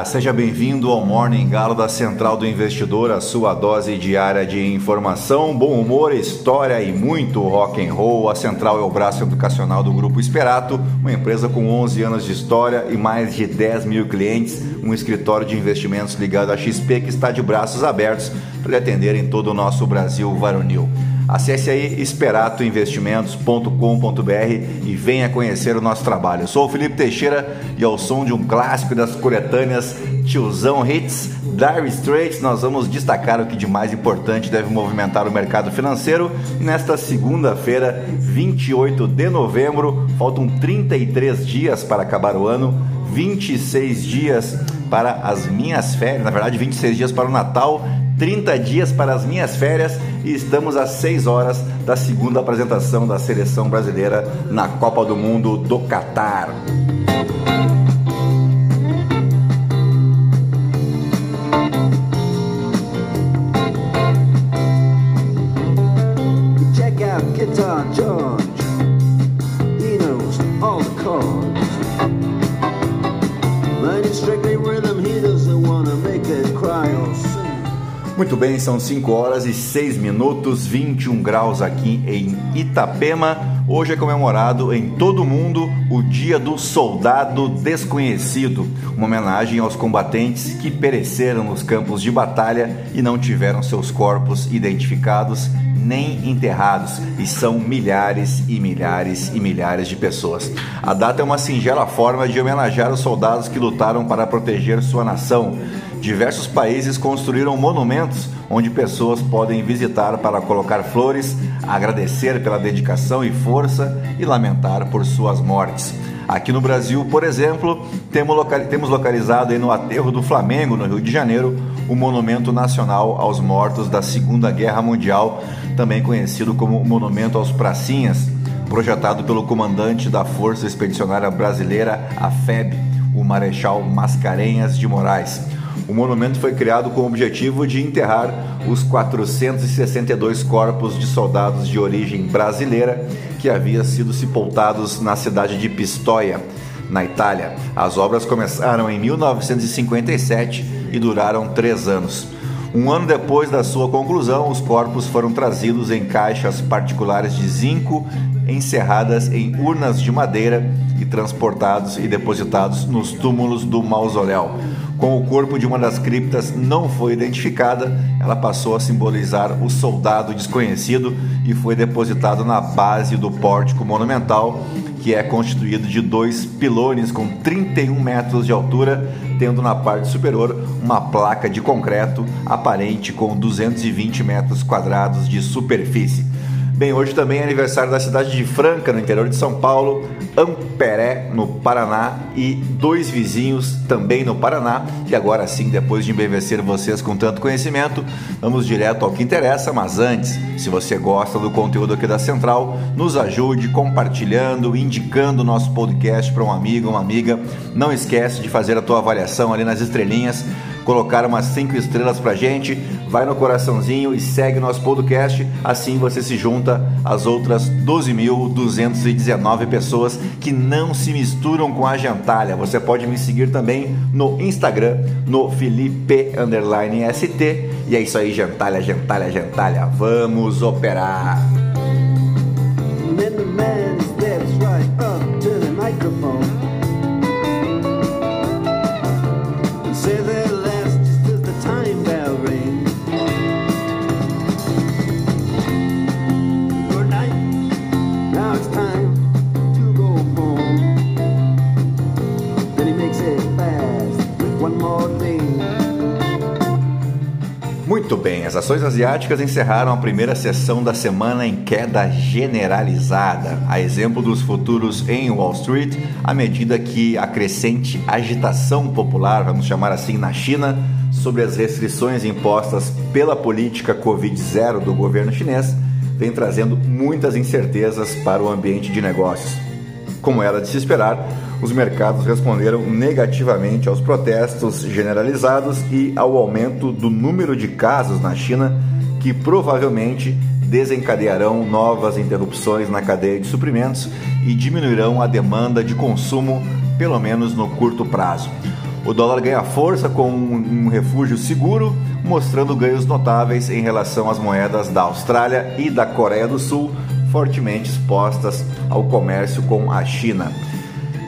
Dia! Seja bem-vindo ao Morning Galo da Central do Investidor, a sua dose diária de informação, bom humor, história e muito rock and roll. A Central é o braço educacional do Grupo Esperato, uma empresa com 11 anos de história e mais de 10 mil clientes, um escritório de investimentos ligado à XP que está de braços abertos para lhe atender em todo o nosso Brasil varonil. Acesse aí esperatoinvestimentos.com.br e venha conhecer o nosso trabalho. Eu sou o Felipe Teixeira e ao som de um clássico das coletâneas Tiozão Hits, Dire Straits, nós vamos destacar o que de mais importante deve movimentar o mercado financeiro. nesta segunda-feira, 28 de novembro, faltam 33 dias para acabar o ano, 26 dias para as minhas férias, na verdade 26 dias para o Natal 30 dias para as minhas férias e estamos às 6 horas da segunda apresentação da seleção brasileira na Copa do Mundo do Catar. Bem, são 5 horas e 6 minutos, 21 graus aqui em Itapema. Hoje é comemorado em todo o mundo o Dia do Soldado Desconhecido, uma homenagem aos combatentes que pereceram nos campos de batalha e não tiveram seus corpos identificados nem enterrados, e são milhares e milhares e milhares de pessoas. A data é uma singela forma de homenagear os soldados que lutaram para proteger sua nação diversos países construíram monumentos onde pessoas podem visitar para colocar flores, agradecer pela dedicação e força e lamentar por suas mortes. Aqui no Brasil, por exemplo, temos localizado no aterro do Flamengo, no Rio de Janeiro, o Monumento Nacional aos Mortos da Segunda Guerra Mundial, também conhecido como Monumento aos Pracinhas, projetado pelo comandante da Força Expedicionária Brasileira, a FEB, o Marechal Mascarenhas de Moraes. O monumento foi criado com o objetivo de enterrar os 462 corpos de soldados de origem brasileira que haviam sido sepultados na cidade de Pistoia, na Itália. As obras começaram em 1957 e duraram três anos. Um ano depois da sua conclusão, os corpos foram trazidos em caixas particulares de zinco, encerradas em urnas de madeira e transportados e depositados nos túmulos do mausoléu. Com o corpo de uma das criptas não foi identificada, ela passou a simbolizar o soldado desconhecido e foi depositado na base do pórtico monumental, que é constituído de dois pilones com 31 metros de altura, tendo na parte superior uma placa de concreto aparente com 220 metros quadrados de superfície. Bem, hoje também é aniversário da cidade de Franca, no interior de São Paulo, Amperé, no Paraná, e dois vizinhos também no Paraná. E agora sim, depois de embevecer vocês com tanto conhecimento, vamos direto ao que interessa. Mas antes, se você gosta do conteúdo aqui da Central, nos ajude compartilhando, indicando o nosso podcast para um amigo, uma amiga. Não esquece de fazer a tua avaliação ali nas estrelinhas colocar umas 5 estrelas pra gente, vai no coraçãozinho e segue nosso podcast. Assim você se junta às outras 12.219 pessoas que não se misturam com a gentalha. Você pode me seguir também no Instagram, no Felipe ST. E é isso aí, gentalha, gentalha, gentalha. Vamos operar! Bem, as ações asiáticas encerraram a primeira sessão da semana em queda generalizada, a exemplo dos futuros em Wall Street, à medida que a crescente agitação popular, vamos chamar assim, na China, sobre as restrições impostas pela política Covid-0 do governo chinês, vem trazendo muitas incertezas para o ambiente de negócios. Como era de se esperar, os mercados responderam negativamente aos protestos generalizados e ao aumento do número de casos na China, que provavelmente desencadearão novas interrupções na cadeia de suprimentos e diminuirão a demanda de consumo pelo menos no curto prazo. O dólar ganha força com um refúgio seguro, mostrando ganhos notáveis em relação às moedas da Austrália e da Coreia do Sul, fortemente expostas ao comércio com a China.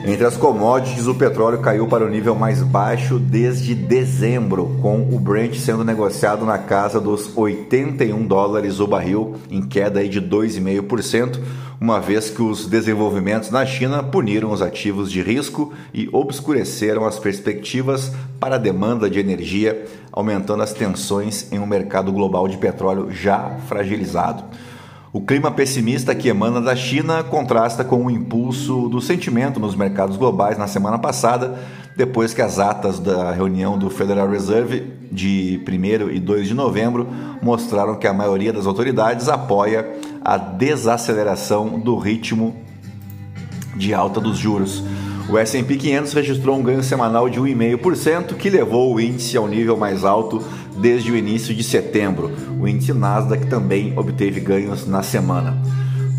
Entre as commodities, o petróleo caiu para o nível mais baixo desde dezembro, com o Brent sendo negociado na casa dos 81 dólares o barril, em queda de 2,5%, uma vez que os desenvolvimentos na China puniram os ativos de risco e obscureceram as perspectivas para a demanda de energia, aumentando as tensões em um mercado global de petróleo já fragilizado. O clima pessimista que emana da China contrasta com o impulso do sentimento nos mercados globais na semana passada, depois que as atas da reunião do Federal Reserve de 1 e 2 de novembro mostraram que a maioria das autoridades apoia a desaceleração do ritmo de alta dos juros. O S&P 500 registrou um ganho semanal de 1,5%, que levou o índice ao nível mais alto desde o início de setembro. O índice Nasdaq também obteve ganhos na semana.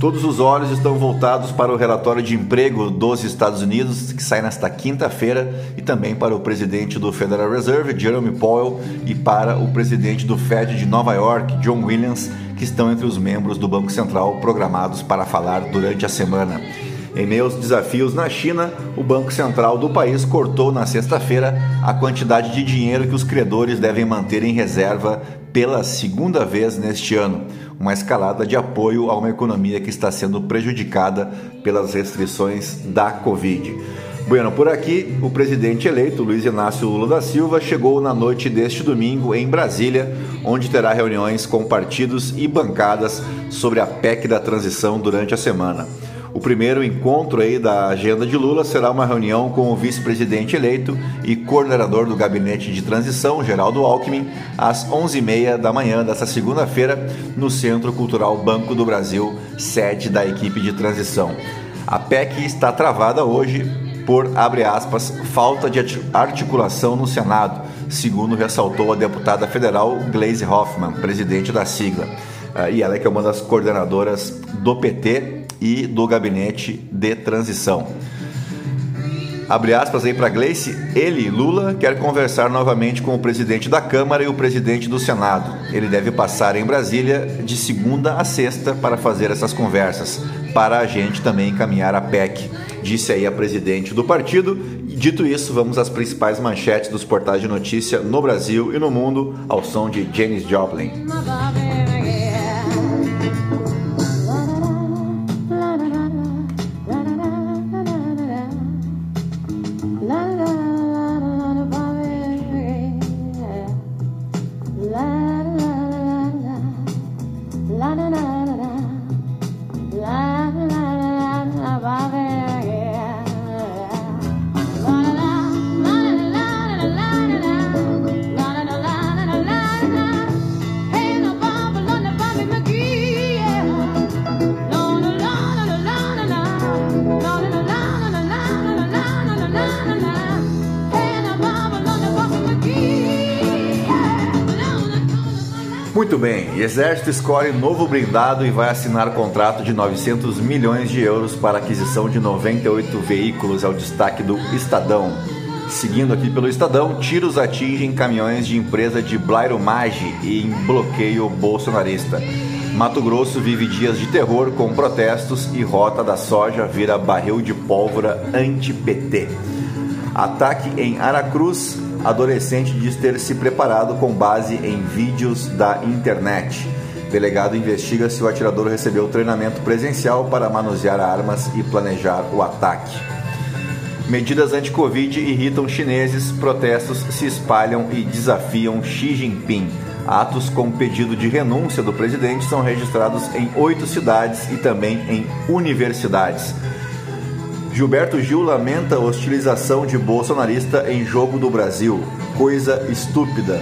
Todos os olhos estão voltados para o relatório de emprego dos Estados Unidos, que sai nesta quinta-feira, e também para o presidente do Federal Reserve, Jerome Powell, e para o presidente do Fed de Nova York, John Williams, que estão entre os membros do Banco Central programados para falar durante a semana. Em meio aos desafios na China, o Banco Central do país cortou na sexta-feira a quantidade de dinheiro que os credores devem manter em reserva pela segunda vez neste ano, uma escalada de apoio a uma economia que está sendo prejudicada pelas restrições da Covid. Bueno, por aqui, o presidente eleito Luiz Inácio Lula da Silva chegou na noite deste domingo em Brasília, onde terá reuniões com partidos e bancadas sobre a PEC da transição durante a semana. O primeiro encontro aí da agenda de Lula será uma reunião com o vice-presidente eleito e coordenador do gabinete de transição, Geraldo Alckmin, às 11h30 da manhã desta segunda-feira, no Centro Cultural Banco do Brasil, sede da equipe de transição. A PEC está travada hoje por, abre aspas, falta de articulação no Senado, segundo ressaltou a deputada federal Gleisi Hoffmann, presidente da sigla. Ah, e ela é que é uma das coordenadoras do PT e do gabinete de transição. Abre aspas aí para Gleice, ele, Lula, quer conversar novamente com o presidente da Câmara e o presidente do Senado. Ele deve passar em Brasília de segunda a sexta para fazer essas conversas, para a gente também encaminhar a PEC, disse aí a presidente do partido. Dito isso, vamos às principais manchetes dos portais de notícia no Brasil e no mundo, ao som de Janis Joplin. Muito bem, Exército escolhe novo blindado e vai assinar contrato de 900 milhões de euros para aquisição de 98 veículos, é o destaque do Estadão. Seguindo aqui pelo Estadão, tiros atingem caminhões de empresa de Blairo Maggi e em bloqueio bolsonarista. Mato Grosso vive dias de terror com protestos e rota da soja vira barril de pólvora anti-PT. Ataque em Aracruz adolescente diz ter se preparado com base em vídeos da internet. Delegado investiga se o atirador recebeu treinamento presencial para manusear armas e planejar o ataque. Medidas anti-Covid irritam chineses, protestos se espalham e desafiam Xi Jinping. Atos com pedido de renúncia do presidente são registrados em oito cidades e também em universidades. Gilberto Gil lamenta a hostilização de bolsonarista em jogo do Brasil. Coisa estúpida.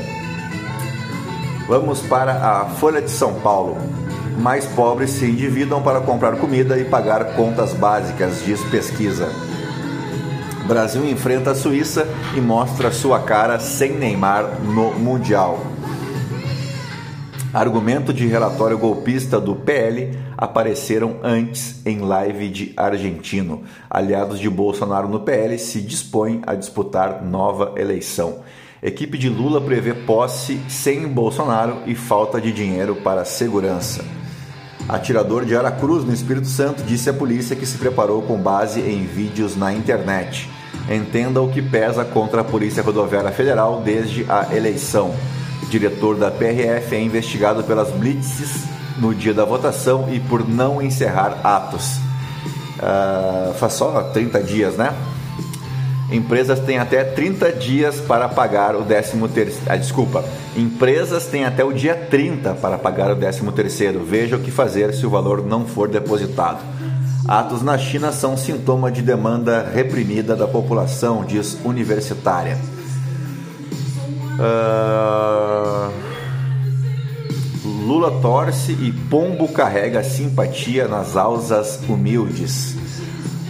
Vamos para a Folha de São Paulo. Mais pobres se endividam para comprar comida e pagar contas básicas, diz pesquisa. Brasil enfrenta a Suíça e mostra sua cara sem Neymar no Mundial. Argumento de relatório golpista do PL apareceram antes em live de argentino. Aliados de Bolsonaro no PL se dispõem a disputar nova eleição. Equipe de Lula prevê posse sem Bolsonaro e falta de dinheiro para segurança. Atirador de Aracruz, no Espírito Santo, disse à polícia que se preparou com base em vídeos na internet. Entenda o que pesa contra a Polícia Rodoviária Federal desde a eleição diretor da PRF, é investigado pelas blitzes no dia da votação e por não encerrar atos. Uh, faz só 30 dias, né? Empresas têm até 30 dias para pagar o 13 terceiro. Ah, desculpa. Empresas têm até o dia 30 para pagar o 13 terceiro. Veja o que fazer se o valor não for depositado. Atos na China são sintoma de demanda reprimida da população, diz universitária. Uh... Lula torce e Pombo carrega simpatia nas alças humildes.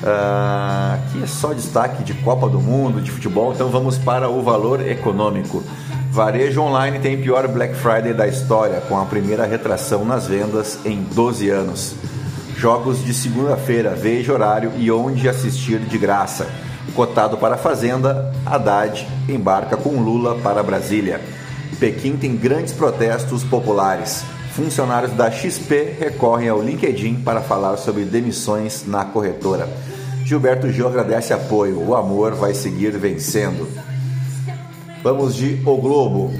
Uh, aqui é só destaque de Copa do Mundo, de futebol, então vamos para o valor econômico. Varejo online tem pior Black Friday da história, com a primeira retração nas vendas em 12 anos. Jogos de segunda-feira, veja horário e onde assistir de graça. Cotado para a Fazenda, Haddad embarca com Lula para Brasília. Pequim tem grandes protestos populares. Funcionários da XP recorrem ao LinkedIn para falar sobre demissões na corretora. Gilberto Gil agradece apoio. O amor vai seguir vencendo. Vamos de O Globo,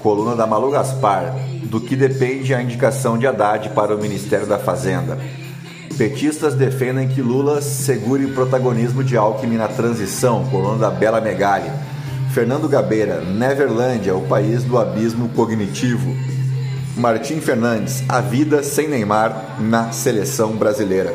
coluna da Malu Gaspar. Do que depende a indicação de Haddad para o Ministério da Fazenda. Petistas defendem que Lula segure o protagonismo de Alckmin na transição, coluna da Bela Megali. Fernando Gabeira, Neverlândia, o país do abismo cognitivo. Martim Fernandes, a vida sem Neymar na seleção brasileira.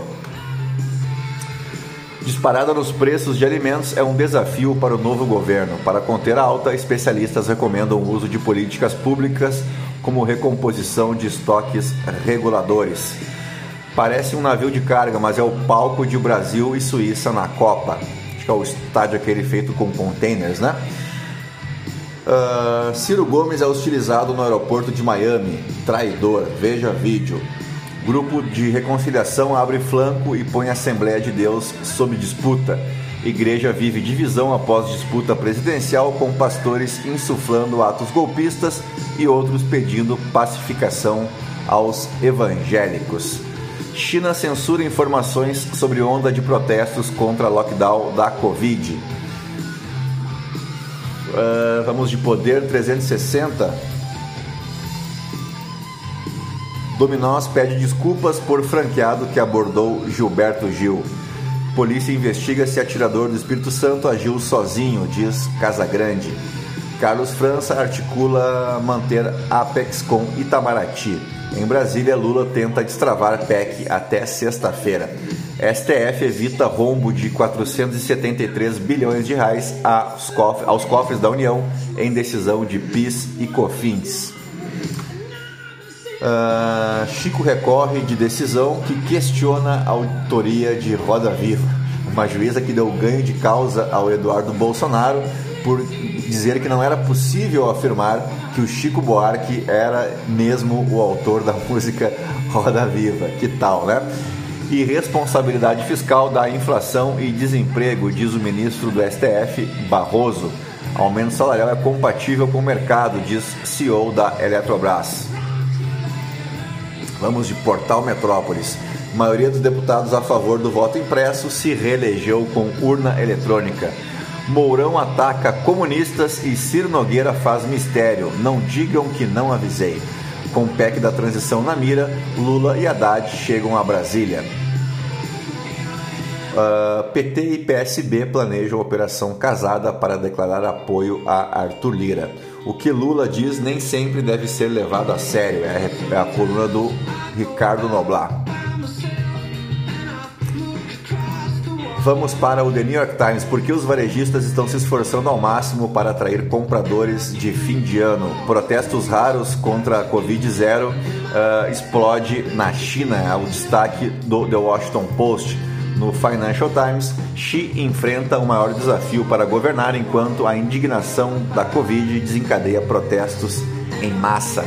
Disparada nos preços de alimentos é um desafio para o novo governo. Para conter a alta, especialistas recomendam o uso de políticas públicas como recomposição de estoques reguladores. Parece um navio de carga, mas é o palco de Brasil e Suíça na Copa. Acho que é o estádio aquele feito com containers, né? Uh, Ciro Gomes é hostilizado no aeroporto de Miami. Traidor. Veja vídeo. Grupo de reconciliação abre flanco e põe a Assembleia de Deus sob disputa. Igreja vive divisão após disputa presidencial, com pastores insuflando atos golpistas e outros pedindo pacificação aos evangélicos. China censura informações sobre onda de protestos contra lockdown da Covid. Uh, vamos de poder 360. Dominós pede desculpas por franqueado que abordou Gilberto Gil. Polícia investiga se atirador do Espírito Santo agiu sozinho, diz Casagrande. Carlos França articula manter Apex com Itamaraty. Em Brasília, Lula tenta destravar PEC até sexta-feira. STF evita rombo de 473 bilhões de reais aos cofres da União em decisão de PIS e COFINS. Uh, Chico recorre de decisão que questiona a autoria de Roda Viva. Uma juíza que deu ganho de causa ao Eduardo Bolsonaro por dizer que não era possível afirmar que o Chico Buarque era mesmo o autor da música Roda Viva. Que tal, né? E responsabilidade fiscal da inflação e desemprego, diz o ministro do STF, Barroso. Aumento salarial é compatível com o mercado, diz CEO da Eletrobras. Vamos de Portal Metrópolis. A maioria dos deputados a favor do voto impresso se reelegeu com urna eletrônica. Mourão ataca comunistas e Ciro Nogueira faz mistério. Não digam que não avisei. Com o PEC da transição na mira, Lula e Haddad chegam a Brasília. Uh, ah, PT e PSB planejam operação casada para declarar apoio a Arthur Lira. O que Lula diz nem sempre deve ser levado a sério. É, é a coluna do Ricardo Noblar. Vamos para o The New York Times, porque os varejistas estão se esforçando ao máximo para atrair compradores de fim de ano. Protestos raros contra a Covid-0 uh, explode na China, é o destaque do The Washington Post. No Financial Times, Xi enfrenta o maior desafio para governar enquanto a indignação da Covid desencadeia protestos em massa.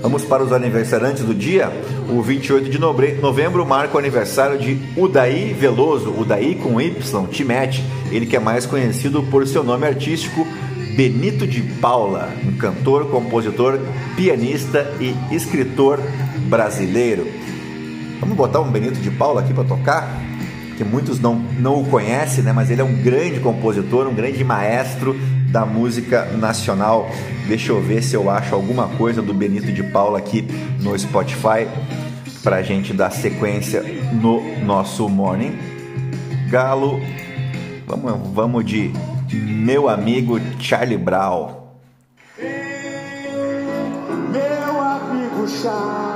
Vamos para os aniversariantes do dia. O 28 de novembro marca o aniversário de Udaí Veloso, Udaí com Y, Timete, ele que é mais conhecido por seu nome artístico Benito de Paula, um cantor, compositor, pianista e escritor brasileiro. Vamos botar um Benito de Paula aqui para tocar? Que muitos não, não o conhecem, né? mas ele é um grande compositor, um grande maestro da música nacional. Deixa eu ver se eu acho alguma coisa do Benito de Paula aqui no Spotify para gente dar sequência no nosso morning. Galo, vamos, vamos de meu amigo Charlie Brown. Meu amigo Charlie,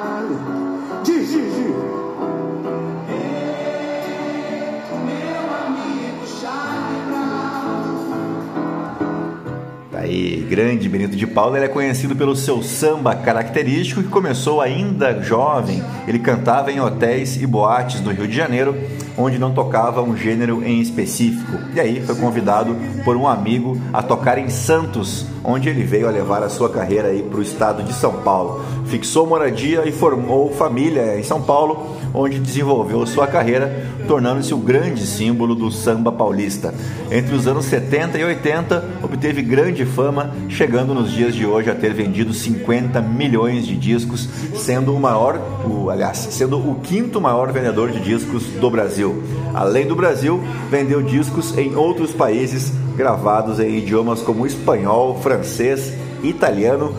aí, grande Benito de Paula, ele é conhecido pelo seu samba característico que começou ainda jovem. Ele cantava em hotéis e boates do Rio de Janeiro onde não tocava um gênero em específico. E aí foi convidado por um amigo a tocar em Santos, onde ele veio a levar a sua carreira aí para o estado de São Paulo. Fixou moradia e formou família em São Paulo, onde desenvolveu sua carreira, tornando-se o grande símbolo do samba paulista. Entre os anos 70 e 80, obteve grande fama, chegando nos dias de hoje a ter vendido 50 milhões de discos, sendo o maior, o, aliás, sendo o quinto maior vendedor de discos do Brasil. Além do Brasil, vendeu discos em outros países gravados em idiomas como espanhol, francês, italiano,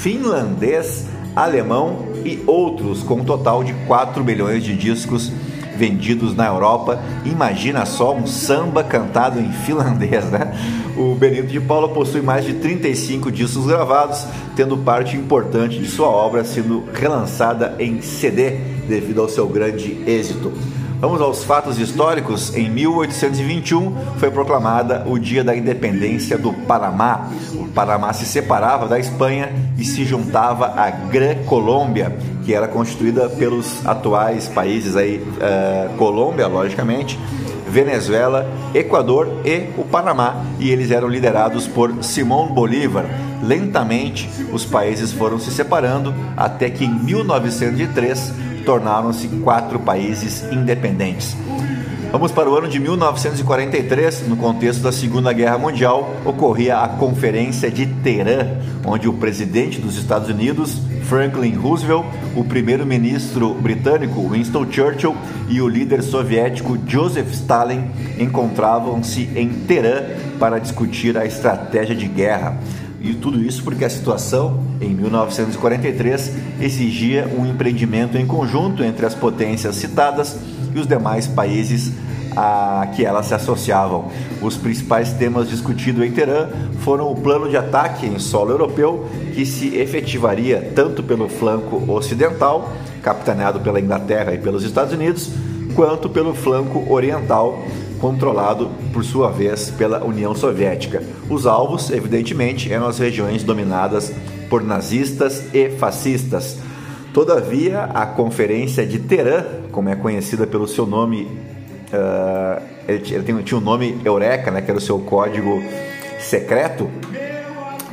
finlandês, alemão e outros, com um total de 4 milhões de discos vendidos na Europa. Imagina só um samba cantado em finlandês, né? O Benito de Paula possui mais de 35 discos gravados, tendo parte importante de sua obra sendo relançada em CD devido ao seu grande êxito. Vamos aos fatos históricos. Em 1821 foi proclamada o Dia da Independência do Panamá. O Panamá se separava da Espanha e se juntava à Grã-Colômbia, que era constituída pelos atuais países aí, uh, Colômbia, logicamente, Venezuela, Equador e o Panamá, e eles eram liderados por Simão Bolívar. Lentamente, os países foram se separando até que em 1903 tornaram-se quatro países independentes. Vamos para o ano de 1943, no contexto da Segunda Guerra Mundial, ocorria a Conferência de Teherã, onde o presidente dos Estados Unidos, Franklin Roosevelt, o primeiro-ministro britânico Winston Churchill e o líder soviético Joseph Stalin encontravam-se em Teherã para discutir a estratégia de guerra. E tudo isso porque a situação, em 1943, exigia um empreendimento em conjunto entre as potências citadas e os demais países a que elas se associavam. Os principais temas discutidos em Teherã foram o plano de ataque em solo europeu, que se efetivaria tanto pelo flanco ocidental, capitaneado pela Inglaterra e pelos Estados Unidos, quanto pelo flanco oriental, controlado por sua vez pela União Soviética. Os alvos, evidentemente, eram as regiões dominadas por nazistas e fascistas. Todavia, a Conferência de Teherã, como é conhecida pelo seu nome, uh, ele, tinha o um nome Eureka, né, que era o seu código secreto,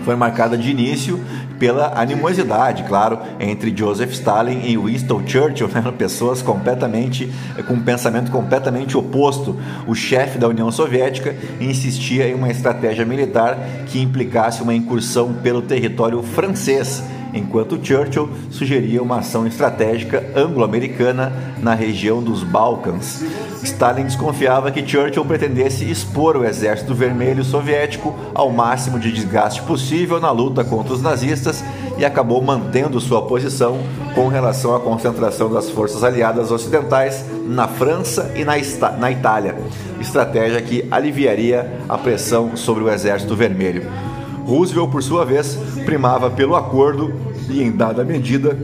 foi marcada de início pela animosidade, claro, entre Joseph Stalin e Winston Churchill, né? pessoas completamente com um pensamento completamente oposto. O chefe da União Soviética insistia em uma estratégia militar que implicasse uma incursão pelo território francês enquanto Churchill sugeria uma ação estratégica anglo-americana na região dos Balcãs. Stalin desconfiava que Churchill pretendesse expor o Exército Vermelho Soviético ao máximo de desgaste possível na luta contra os nazistas e acabou mantendo sua posição com relação à concentração das forças aliadas ocidentais na França e na, na Itália, estratégia que aliviaria a pressão sobre o Exército Vermelho. Roosevelt, por sua vez, primava pelo acordo e, em dada medida,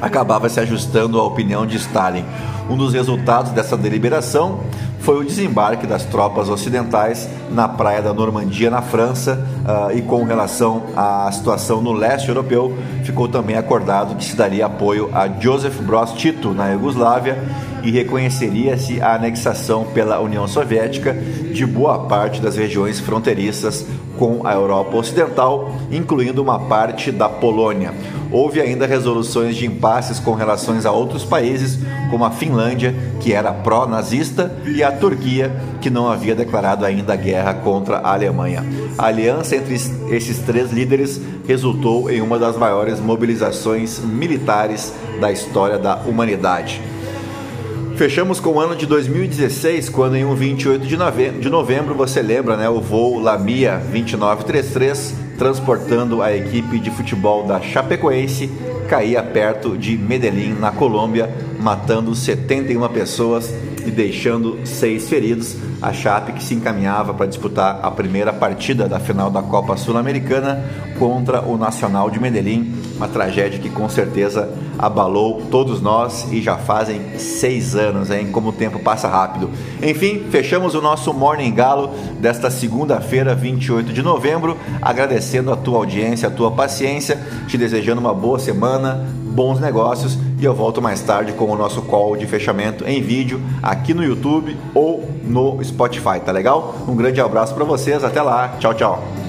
acabava se ajustando à opinião de Stalin. Um dos resultados dessa deliberação foi o desembarque das tropas ocidentais na praia da Normandia, na França, uh, e com relação à situação no leste europeu, ficou também acordado que se daria apoio a Joseph Broz Tito na Iugoslávia e reconheceria-se a anexação pela União Soviética de boa parte das regiões fronteiriças com a Europa Ocidental, incluindo uma parte da Polônia. Houve ainda resoluções de impasses com relações a outros países, como a Finlândia, que era pró-nazista, e a Turquia, que não havia declarado ainda guerra contra a Alemanha. A aliança entre esses três líderes resultou em uma das maiores mobilizações militares da história da humanidade. Fechamos com o ano de 2016, quando em um 28 de novembro, de novembro você lembra, né, o voo Lamia 2933, transportando a equipe de futebol da Chapecoense, caía perto de Medellín, na Colômbia, matando 71 pessoas e deixando seis feridos. A Chape que se encaminhava para disputar a primeira partida da final da Copa Sul-Americana contra o Nacional de Medellín, uma tragédia que com certeza abalou todos nós e já fazem seis anos, hein? Como o tempo passa rápido. Enfim, fechamos o nosso Morning Galo desta segunda-feira, 28 de novembro, agradecendo a tua audiência, a tua paciência, te desejando uma boa semana, bons negócios e eu volto mais tarde com o nosso call de fechamento em vídeo aqui no YouTube ou no Spotify, tá legal? Um grande abraço para vocês, até lá, tchau, tchau.